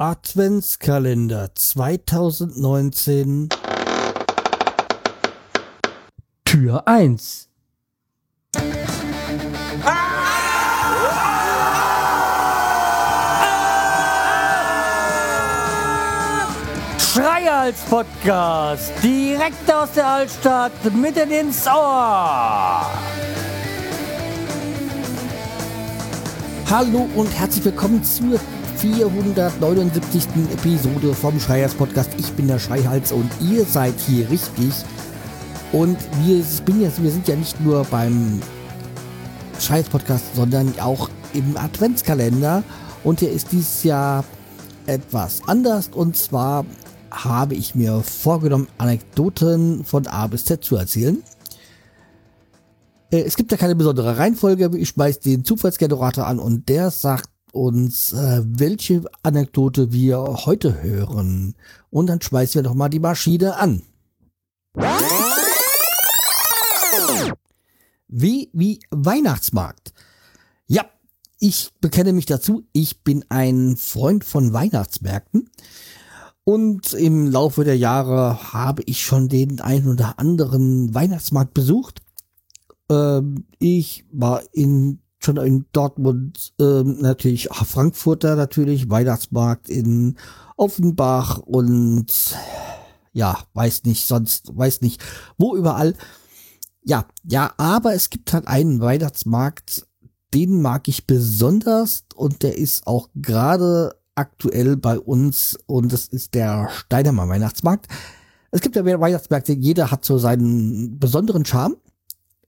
Adventskalender 2019 Tür 1 Schreihals Podcast direkt aus der Altstadt mitten ins Ohr. Hallo und herzlich willkommen zur 479. Episode vom Schreiers Podcast. Ich bin der Schreihals und ihr seid hier richtig. Und wir, bin jetzt, wir sind ja nicht nur beim Schreiers Podcast, sondern auch im Adventskalender. Und hier ist dieses Jahr etwas anders. Und zwar habe ich mir vorgenommen, Anekdoten von A bis Z zu erzählen. Äh, es gibt ja keine besondere Reihenfolge. Ich schmeiß den Zufallsgenerator an und der sagt uns, äh, welche Anekdote wir heute hören. Und dann schmeißen wir doch mal die Maschine an. Wie, wie Weihnachtsmarkt. Ja, ich bekenne mich dazu. Ich bin ein Freund von Weihnachtsmärkten. Und im Laufe der Jahre habe ich schon den einen oder anderen Weihnachtsmarkt besucht. Ähm, ich war in schon in Dortmund ähm, natürlich ach, Frankfurter natürlich Weihnachtsmarkt in Offenbach und ja weiß nicht sonst weiß nicht wo überall. Ja ja aber es gibt halt einen Weihnachtsmarkt den mag ich besonders und der ist auch gerade aktuell bei uns und das ist der Steinermann Weihnachtsmarkt. Es gibt ja Weihnachtsmärkte jeder hat so seinen besonderen Charme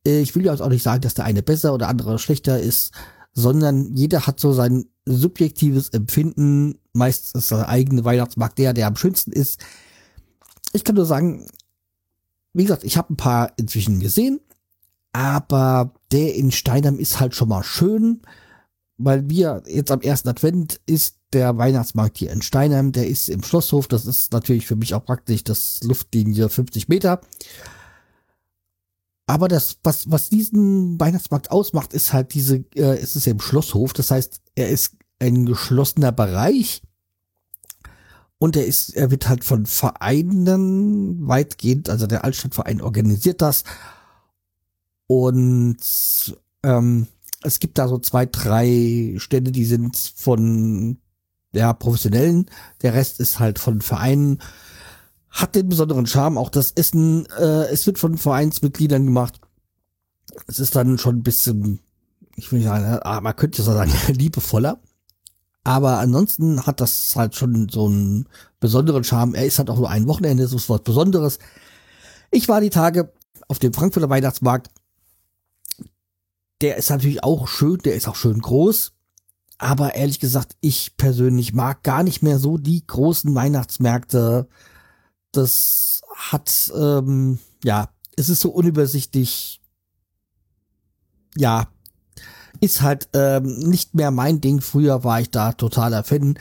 ich will ja auch nicht sagen, dass der eine besser oder andere schlechter ist, sondern jeder hat so sein subjektives Empfinden. Meist ist der eigene Weihnachtsmarkt der, der am schönsten ist. Ich kann nur sagen, wie gesagt, ich habe ein paar inzwischen gesehen, aber der in Steinheim ist halt schon mal schön, weil wir jetzt am ersten Advent ist der Weihnachtsmarkt hier in Steinheim, der ist im Schlosshof, das ist natürlich für mich auch praktisch das Luftlinie 50 Meter. Aber das, was, was diesen Weihnachtsmarkt ausmacht, ist halt diese, äh, es ist ja im Schlosshof, das heißt, er ist ein geschlossener Bereich. Und er ist, er wird halt von Vereinen weitgehend, also der Altstadtverein organisiert das. Und ähm, es gibt da so zwei, drei Stände, die sind von ja, Professionellen, der Rest ist halt von Vereinen hat den besonderen Charme. Auch das Essen, äh, es wird von Vereinsmitgliedern gemacht. Es ist dann schon ein bisschen, ich will nicht sagen, ah, man könnte so sagen, liebevoller. Aber ansonsten hat das halt schon so einen besonderen Charme. Er ist halt auch nur ein Wochenende, so was Besonderes. Ich war die Tage auf dem Frankfurter Weihnachtsmarkt. Der ist natürlich auch schön, der ist auch schön groß. Aber ehrlich gesagt, ich persönlich mag gar nicht mehr so die großen Weihnachtsmärkte, das hat, ähm, ja, es ist so unübersichtlich. Ja, ist halt ähm, nicht mehr mein Ding. Früher war ich da totaler Fan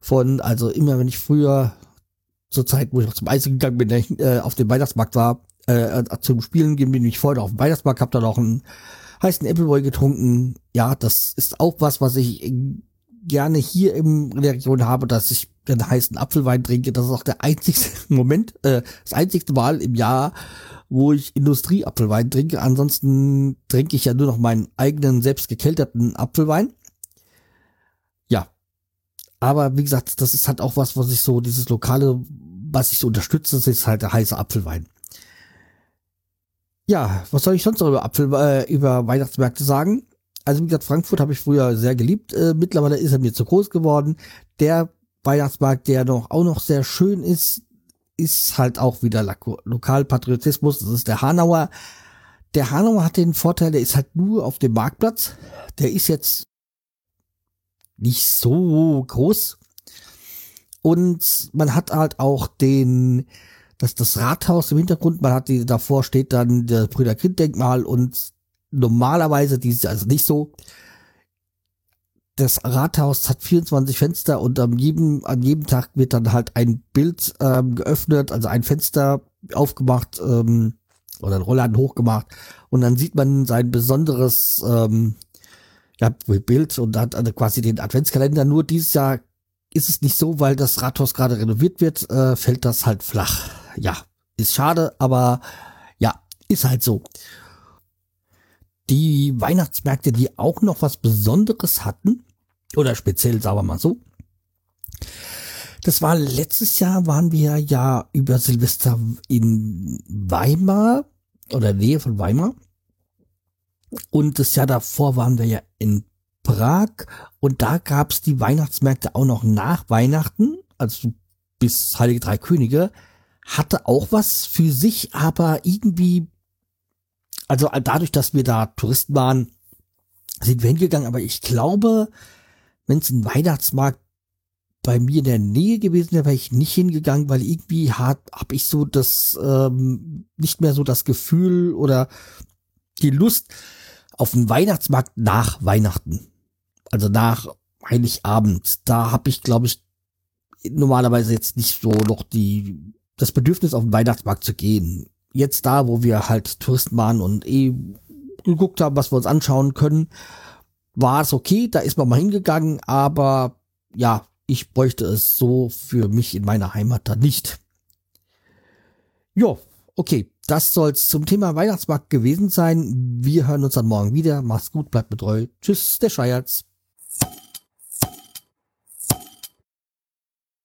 von, also immer wenn ich früher zur Zeit, wo ich noch zum Eis gegangen bin, äh, auf dem Weihnachtsmarkt war, äh, zum Spielen gehen bin ich vorher auf dem Weihnachtsmarkt, hab da noch einen heißen Appleboy getrunken. Ja, das ist auch was, was ich gerne hier im, in der Region habe, dass ich den heißen Apfelwein trinke. Das ist auch der einzigste Moment, äh, das einzigste Mal im Jahr, wo ich Industrieapfelwein trinke. Ansonsten trinke ich ja nur noch meinen eigenen selbst gekelterten Apfelwein. Ja. Aber wie gesagt, das ist halt auch was, was ich so, dieses lokale, was ich so unterstütze, das ist halt der heiße Apfelwein. Ja, was soll ich sonst noch über Apfel, äh, über Weihnachtsmärkte sagen? Also wie gesagt, Frankfurt habe ich früher sehr geliebt. Äh, mittlerweile ist er mir zu groß geworden. Der Weihnachtsmarkt, der noch auch noch sehr schön ist, ist halt auch wieder Lokalpatriotismus. Das ist der Hanauer. Der Hanauer hat den Vorteil, der ist halt nur auf dem Marktplatz. Der ist jetzt nicht so groß. Und man hat halt auch den, das, das Rathaus im Hintergrund, man hat die, davor steht dann der Brüder Kind Denkmal und normalerweise, die ist also nicht so. Das Rathaus hat 24 Fenster und an jedem, an jedem Tag wird dann halt ein Bild ähm, geöffnet, also ein Fenster aufgemacht ähm, oder ein Rollladen hochgemacht und dann sieht man sein besonderes ähm, ja, Bild und hat also quasi den Adventskalender. Nur dieses Jahr ist es nicht so, weil das Rathaus gerade renoviert wird, äh, fällt das halt flach. Ja, ist schade, aber ja, ist halt so. Die Weihnachtsmärkte, die auch noch was Besonderes hatten, oder speziell, sagen wir mal so, das war letztes Jahr, waren wir ja über Silvester in Weimar oder Nähe von Weimar. Und das Jahr davor waren wir ja in Prag. Und da gab's die Weihnachtsmärkte auch noch nach Weihnachten, also bis Heilige Drei Könige, hatte auch was für sich, aber irgendwie, also dadurch, dass wir da Touristen waren, sind wir hingegangen, aber ich glaube, wenn es ein Weihnachtsmarkt bei mir in der Nähe gewesen wäre, wäre ich nicht hingegangen, weil irgendwie habe hab ich so das ähm, nicht mehr so das Gefühl oder die Lust auf einen Weihnachtsmarkt nach Weihnachten. Also nach Heiligabend. Da habe ich, glaube ich, normalerweise jetzt nicht so noch die das Bedürfnis auf den Weihnachtsmarkt zu gehen. Jetzt da, wo wir halt Touristen waren und eh geguckt haben, was wir uns anschauen können, war es okay, da ist man mal hingegangen, aber ja, ich bräuchte es so für mich in meiner Heimat da nicht. Jo, okay, das soll's zum Thema Weihnachtsmarkt gewesen sein. Wir hören uns dann morgen wieder. Mach's gut, bleibt mit treu. Tschüss, der Scheierz.